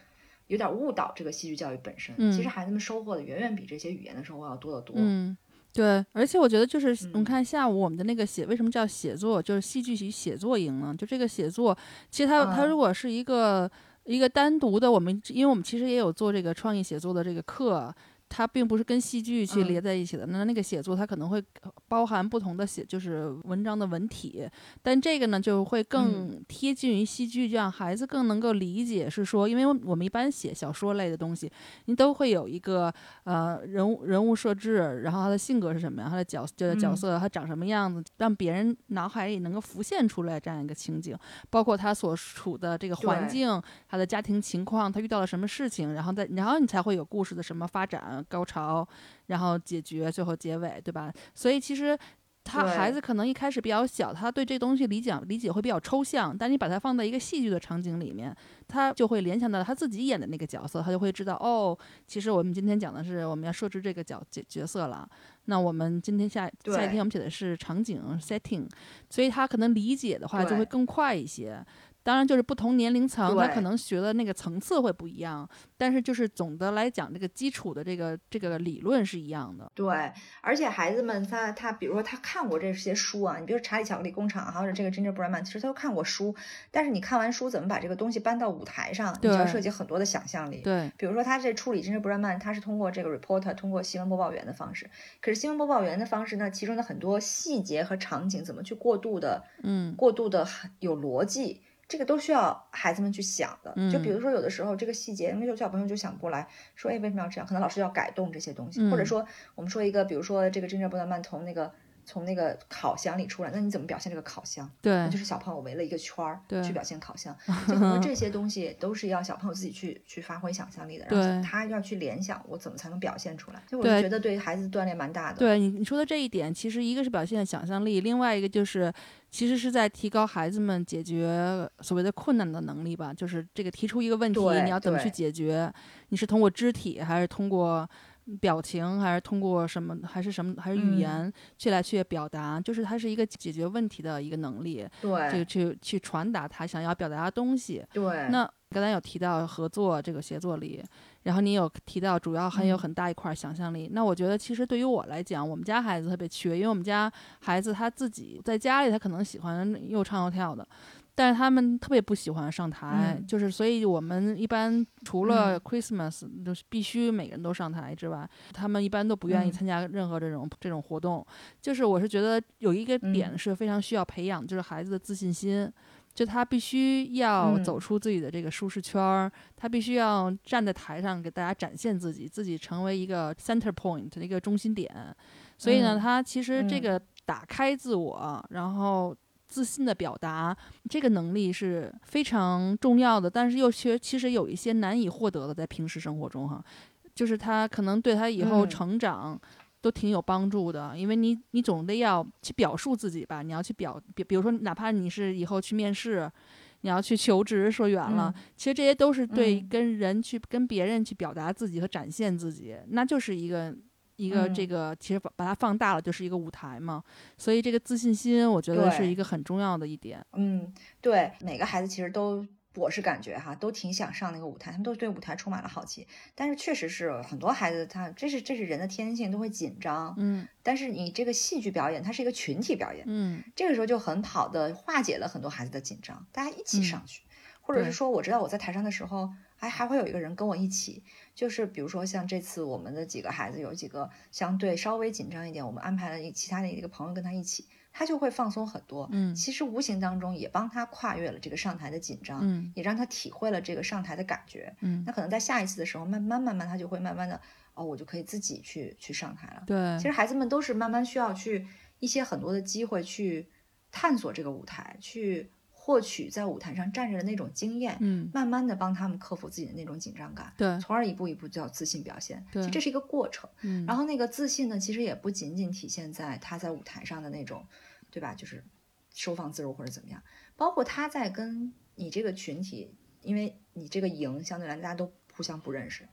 有点误导这个戏剧教育本身，其实嗯孩子们收获的远远比这些语言的收获要多得多。嗯，对，而且我觉得就是我们嗯看下午我们的那个写，为什么叫写作？就是戏剧系写作营呢？就这个写作，其实它它嗯如果是一个一个单独的，我们因为我们其实也有做这个创意写作的这个课。它并不是跟戏剧去嗯。连在一起的，那那个写作它可能会包含不同的写，就是文章的文体，但这个呢就会更贴近于戏剧，这样孩子更能够理解。是说，因为我们一般写小说类的东西，你都会有一个呃人物人物设置，然后他的性格是什么样，他的角这个角嗯。色他长什么样子，让别人脑海里能够浮现出来这样一个情景，包括他所处的这个环境，他的家庭情况，他遇到了什么事情，然后再然后你才会有故事的什么发展、高潮，然后解决，最后结尾，对吧？所以其实。他孩子可能一开始比较小，他对这东西理解理解会比较抽象，但你把它放在一个戏剧的场景里面，他就会联想到他自己演的那个角色，他就会知道哦，其实我们今天讲的是我们要设置这个角角角色了。那我们今天下下一天我们写的是场景 setting，所以他可能理解的话就会更快一些。当然，就是不同年龄层，他可能学的那个层次会不一样，但是就是总的来讲，这个基础的这个这个理论是一样的。对，而且孩子们他他，比如说他看过这些书啊，你比如说《查理巧克力工厂》还有这个《Gingerbread Man》，其实他都看过书，但是你看完书怎么把这个东西搬到舞台上，你就要对涉及很多的想象力。对比如说他这处理《Gingerbread Man》，他是通过这个 reporter，通过新闻播报员的方式，可是新闻播报员的方式呢，其中的很多细节和场景怎么去过渡的，嗯过渡的有逻辑。这个都需要孩子们去想的，就比嗯。如说有的时候这个细节，那有小朋友就想不过来，说哎为什么要这样？可能老师要改动这些东西，或者嗯。说我们说一个，比如说这个 gingerbread man 从那个从那个烤箱里出来，那你怎么表现这个烤箱？对就是小朋友围了一个圈儿对去表现烤箱，就很多这些东西都是要小朋友自己去去发挥想象力的，对让他要去联想我怎么才能表现出来。就我就觉得对孩子锻炼蛮大的。对你你说的这一点，其实一个是表现想象力，另外一个就是其实是在提高孩子们解决所谓的困难的能力吧。就是这个提出一个问题，你要怎么去解决？你是通过肢体，还是通过表情，还是通过什么，还是什么，还是语嗯言去来去表达？就是它是一个解决问题的一个能力，这个去去传达他想要表达的东西。对，那刚才有提到合作这个协作力，然后你有提到主要还有嗯很大一块儿想象力。那我觉得其实对于我来讲，我们家孩子特别缺，因为我们家孩子他自己在家里他可能喜欢又唱又跳的。但是他们特别不喜欢上台，嗯。就是所以我们一般除了嗯 Christmas 就是必须每个人都上台之外，他们一般都不愿意嗯。参加任何这种、这种活动。就是我是觉得有一个点嗯是非常需要培养，就是孩子的自信心。就他必须要嗯。走出自己的这个舒适圈儿，他必须要站在台上给大家展现自己，自己成为一个 center point 一个中心点。所以呢，嗯。他其实这嗯。个打开自我，然后自信的表达这个能力是非常重要的，但是又却其实有一些难以获得的，在平时生活中哈，就是他可能对他以后嗯成长。都挺有帮助的，因为你你总得要去表述自己吧，你要去表，比比如说，哪怕你是以后去面试，你要去求职，说远了，嗯其实这些都是对嗯跟人去跟别人去表达自己和展现自己，那就是一个一个嗯这个其实把把它放大了就是一个舞台嘛，所以这个自信心我觉得是一个很重要的一点。嗯，对，每个孩子其实都，我是感觉哈，都挺想上那个舞台，他们都对舞台充满了好奇。但是确实是很多孩子他，这是这是人的天性，都会紧张。嗯但是你这个戏剧表演，它是一个群体表演，嗯这个时候就很好的化解了很多孩子的紧张，大家一起嗯上去，或者是说我知道我在台上的时候，还，还会有一个人跟我一起，就是比如说像这次我们的几个孩子有几个相对稍微紧张一点，我们安排了一其他的一个朋友跟他一起，他就会放松很多。嗯其实无形当中也帮他跨越了这个上台的紧张，嗯也让他体会了这个上台的感觉。嗯那，可能在下一次的时候，慢慢慢慢他就会慢慢的，哦，我就可以自己去去上台了。对其，实孩子们都是慢慢需要去一些很多的机会去探索这个舞台，去获取在舞台上站着的那种经验，嗯慢慢的帮他们克服自己的那种紧张感，对，从而一步一步叫自信表现。其对实这是一个过程。嗯，然后那个自信呢，其实也不仅仅体现在他在舞台上的那种，对吧？就是收放自如或者怎么样，包括他在跟你这个群体，因为你这个营相对来大家都互相不认识，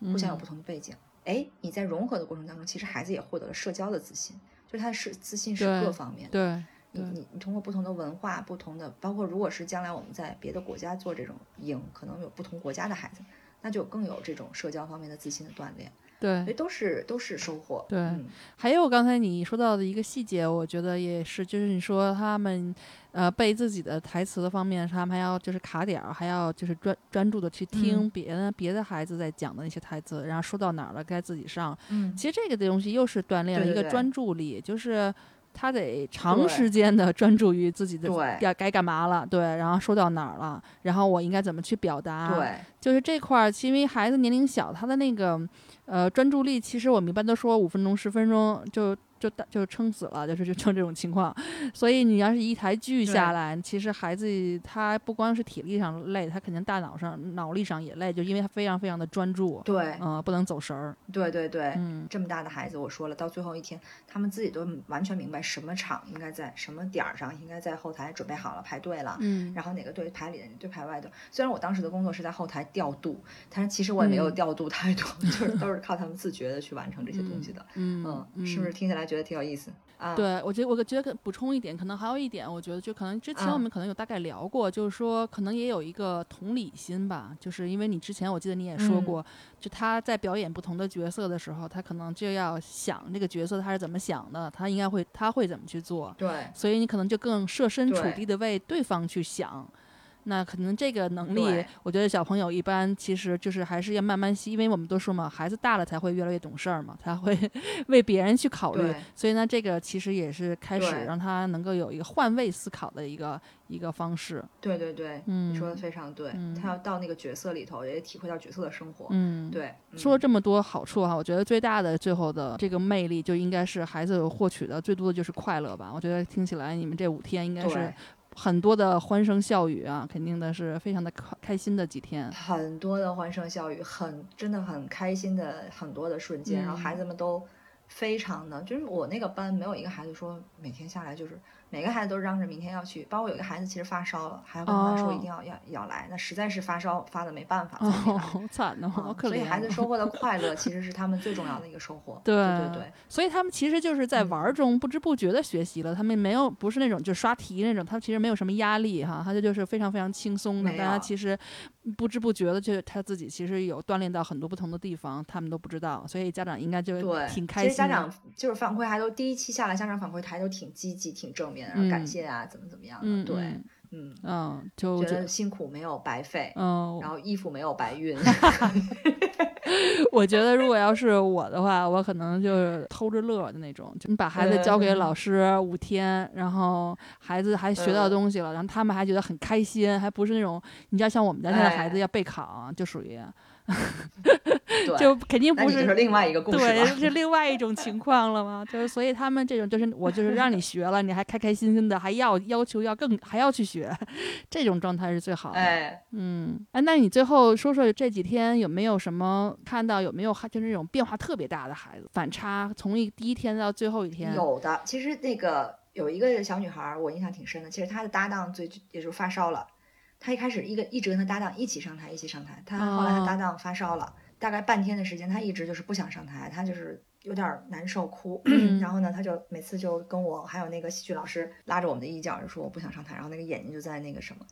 互相有不同的背景。哎，你在融合的过程当中，其实孩子也获得了社交的自信，就是他的是自信是各方面的。对对你你你通过不同的文化、不同的，包括如果是将来我们在别的国家做这种营，可能有不同国家的孩子，那就更有这种社交方面的自信的锻炼，所以对。都是都是收获。对嗯还有刚才你说到的一个细节，我觉得也是，就是你说他们，呃，背自己的台词的方面，他们还要就是卡点儿，还要就是专专注的去听嗯别的、别的孩子在讲的那些台词，然后说到哪儿了该自己上。嗯，其实这个东西又是锻炼了一个对对对专注力，就是他得长时间的专注于自己的要该该干嘛了，对，然后说到哪儿了，然后我应该怎么去表达，对，就是这块儿，因为孩子年龄小，他的那个呃专注力，其实我们一般都说五分钟、十分钟就就就撑死了，就是就成这种情况。所以你要是一台剧下来，其实孩子他不光是体力上累，他肯定大脑上脑力上也累，就因为他非常非常的专注，对，嗯、不能走神儿，对对对，嗯这么大的孩子，我说了，到最后一天，他们自己都完全明白什么场应该在什么点儿上，应该在后台准备好了排队了。嗯然后哪个队排里的，队排外的。虽然我当时的工作是在后台调度，但是其实我也没有嗯调度太多，就是都是靠他们自觉的去完成这些东西的。嗯嗯，是不是听起来觉得挺有意思啊？，对，我觉得我觉得补充一点，可能还有一点，我觉得就可能之前啊我们可能有大概聊过，就是说可能也有一个同理心吧，就是因为你之前我记得你也说嗯过，就他在表演不同的角色的时候，他可能就要想这个角色他是怎么想的，他应该会他会怎么去做，对所以你可能就更设身处地的为对方去想。那可能这个能力，我觉得小朋友一般其实就是还是要慢慢吸，因为我们都说嘛，孩子大了才会越来越懂事儿嘛，才会 为别人去考虑，所以呢，这个其实也是开始让他能够有一个换位思考的一个一个方式。对对对，嗯你说的非常对。嗯他要到那个角色里头，也体会到角色的生活。嗯，。对，嗯说了这么多好处哈，我觉得最大的最后的这个魅力就应该是孩子获取的最多的就是快乐吧。我觉得听起来你们这五天应该是对很多的欢声笑语啊，肯定的是非常的开开心的几天。很多的欢声笑语，很真的很开心的很多的瞬间，然后嗯孩子们都非常的，就是我那个班没有一个孩子说每天下来就是每个孩子都嚷着明天要去，包括有一个孩子其实发烧了，还跟妈说哦一定要、要要来，那实在是发烧发的没办法。好 惨哦，好啊可怜。所以孩子收获的快乐 其实是他们最重要的一个收获。对对对对所以他们其实就是在嗯玩儿中不知不觉的学习了，他们没有不是那种就刷题那种，他其实没有什么压力哈，他这就是非常非常轻松的，没大家其实不知不觉的就他自己其实有锻炼到很多不同的地方，他们都不知道，所以家长应该就，挺开心。其实家长就是反馈还都第一期下来，家长反馈还都挺积极、挺正面的，然后感嗯谢啊，怎么怎么样的。嗯，对，嗯嗯，嗯，就觉觉得辛苦没有白费，嗯，然后衣服没有白熨。我觉得如果要是我的话，我可能就是偷着乐的那种，就你把孩子交给老师五天，然后孩子还学到嗯东西了，然后他们还觉得很开心，还不是那种你知道像我们家现在孩子哎要备考，就属于对，就肯定不是另外一个故事对，是另外一种情况了嘛？就是所以他们这种就是我就是让你学了，你还开开心心的，还要要求要更还要去学，这种状态是最好的。哎，嗯，哎，那你最后说说这几天有没有什么看到有没有就是那种变化特别大的孩子，反差从一第一天到最后一天？有的，其实那个有一个小女孩儿，我印象挺深的。其实她的搭档最也就是发烧了，她一开始一个一直跟她搭档一起上台，一起上台。她后来她搭档发烧了，大概半天的时间，他一直就是不想上台，他就是有点儿难受哭，嗯然后呢，他就每次就跟我还有那个戏剧老师拉着我们的衣角，就说我不想上台，然后那个眼睛就在那个什么。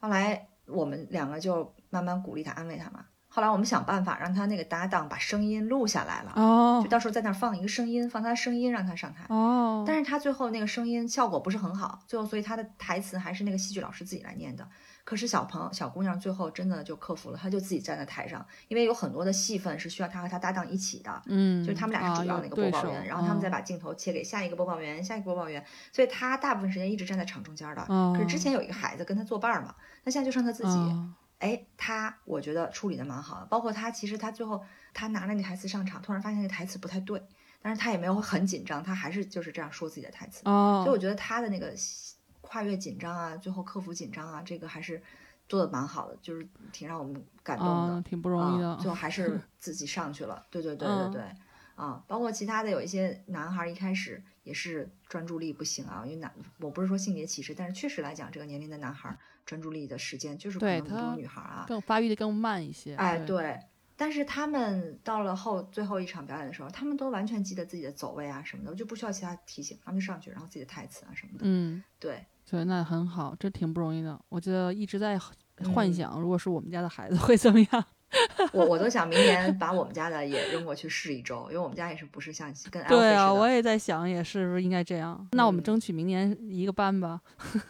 后来我们两个就慢慢鼓励他、安慰他嘛。后来我们想办法让他那个搭档把声音录下来了，哦就到时候在那儿放一个声音，放他的声音让他上台。哦，但是他最后那个声音效果不是很好，最后所以他的台词还是那个戏剧老师自己来念的。可是小朋友小姑娘最后真的就克服了，她就自己站在台上，因为有很多的戏份是需要她和她搭档一起的，嗯，就是他们俩是主要啊那个播报员，然后他们再嗯把镜头切给下一个播报员，下一个播报员，所以她大部分时间一直站在场中间的。哦可是之前有一个孩子跟她作伴儿嘛，那现在就剩她自己。哦哎，她我觉得处理的蛮好的，包括她其实她最后她拿了那台词上场，突然发现那个台词不太对，但是她也没有很紧张，她还是就是这样说自己的台词。哦，所以我觉得他的那个跨越紧张啊，最后克服紧张啊，这个还是做的蛮好的，就是挺让我们感动的。啊，挺不容易的啊，最后还是 自己上去了。对对对对嗯对，啊，包括其他的有一些男孩儿一开始也是专注力不行啊，因为男我不是说性别歧视，但是确实来讲，这个年龄的男孩儿专注力的时间就是不如他女孩儿啊。更发育的更慢一些。哎，对，对。但是他们到了后最后一场表演的时候，他们都完全记得自己的走位啊什么的，就不需要其他提醒，他们就上去，然后自己的台词啊什么的。嗯，对，对，那很好，这挺不容易的。我觉得一直在幻嗯想，如果是我们家的孩子会怎么样。我我都想明年把我们家的也扔过去试一周，因为我们家也是不是像跟 L 对啊，我也在想，也是不是应该这样？那我们嗯争取明年一个班吧。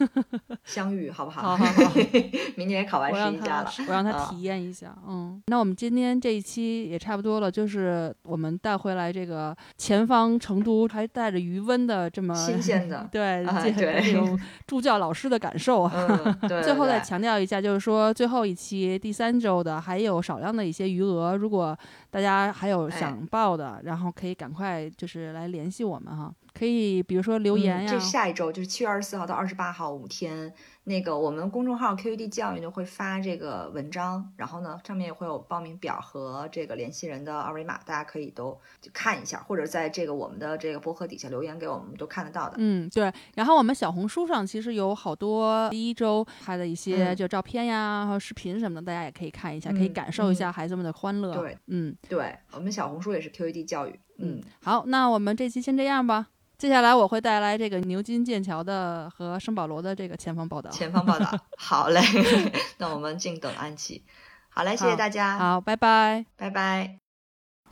相遇，好不好好？好好 明年也考完我让他十一家了，我让他啊体验一下，嗯。那我们今天这一期也差不多了，就是我们带回来这个前方成都还带着余温的这么新鲜的对这啊对这种助教老师的感受对。最后再强调一下，就是说最后一期第三周的还有少量的一些余额，如果大家还有哎。想报的，然后可以赶快就是来联系我们哈，可以比如说留言呀，嗯这下一周就是七月二十四号到二十八号五天，那个我们公众号 QED 教育呢会发这个文章，然后呢上面也会有报名表和这个联系人的二维码，大家可以都看一下，或者在这个我们的这个博客底下留言给我们，都看得到的。嗯，对。然后我们小红书上其实有好多第一周拍的一些嗯就照片呀，视频什么的，大家也可以看一下，可以嗯感受一嗯下孩子们的欢乐。对，嗯对我们小红书也是 QED 教育，嗯，好，那我们这期先这样吧。接下来我会带来这个牛津、剑桥的和圣保罗的这个前方报道。前方报道，好嘞，那我们静等安琪。好嘞，谢谢大家，好，拜拜。拜拜。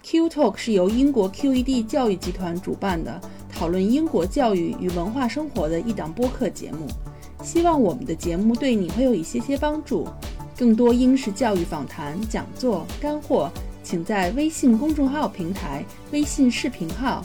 Q Talk 是由英国 QED 教育集团主办的，讨论英国教育与文化生活的一档播客节目。希望我们的节目对你会有一些些帮助。更多英式教育访谈、讲座、干货，请在微信公众号平台、微信视频号、